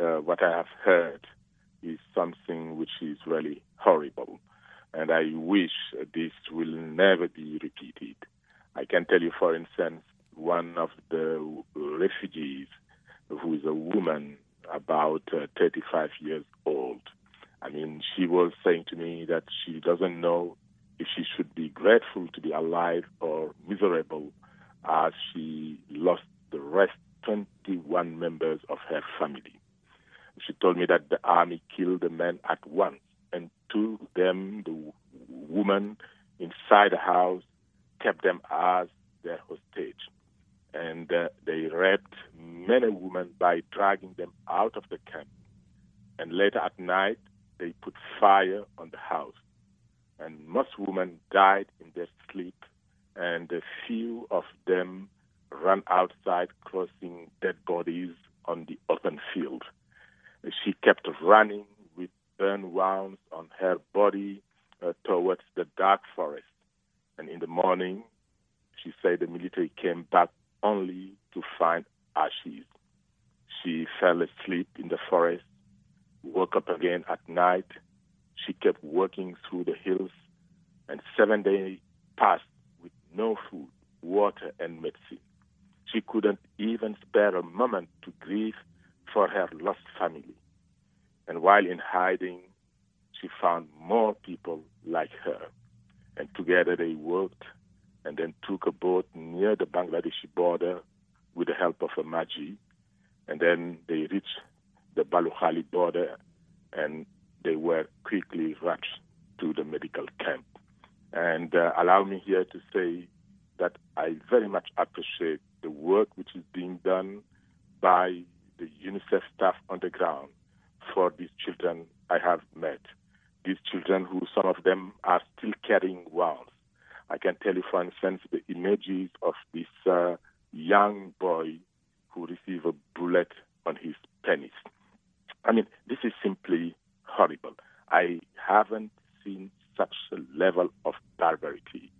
uh, what I have heard is something which is really horrible. And I wish this will never be repeated. I can tell you, for instance, one of the refugees who is a woman about uh, 35 years old. I mean, she was saying to me that she doesn't know if she should be grateful to be alive or miserable as she lost the rest 21 members of her family. She told me that the army killed the men at once and took them, the woman, inside the house, kept them as their hostage. And uh, they raped many women by dragging them out of the camp. And later at night, they put fire on the house. And most women died in their sleep, and a few of them ran outside, crossing dead bodies on the open field. She kept running with burn wounds on her body uh, towards the dark forest. And in the morning, she said the military came back only to find ashes. She fell asleep in the forest, woke up again at night. She kept walking through the hills, and seven days passed with no food, water, and medicine. She couldn't even spare a moment to grieve for her lost family. And while in hiding, she found more people like her. And together they worked and then took a boat near the Bangladeshi border with the help of a Maji. And then they reached the Balukhali border and they were quickly rushed to the medical camp. And uh, allow me here to say that I very much appreciate the work which is being done by UNICEF staff on the ground for these children I have met. These children who some of them are still carrying wounds. I can tell you, for instance, the images of this uh, young boy who received a bullet on his penis. I mean, this is simply horrible. I haven't seen such a level of barbarity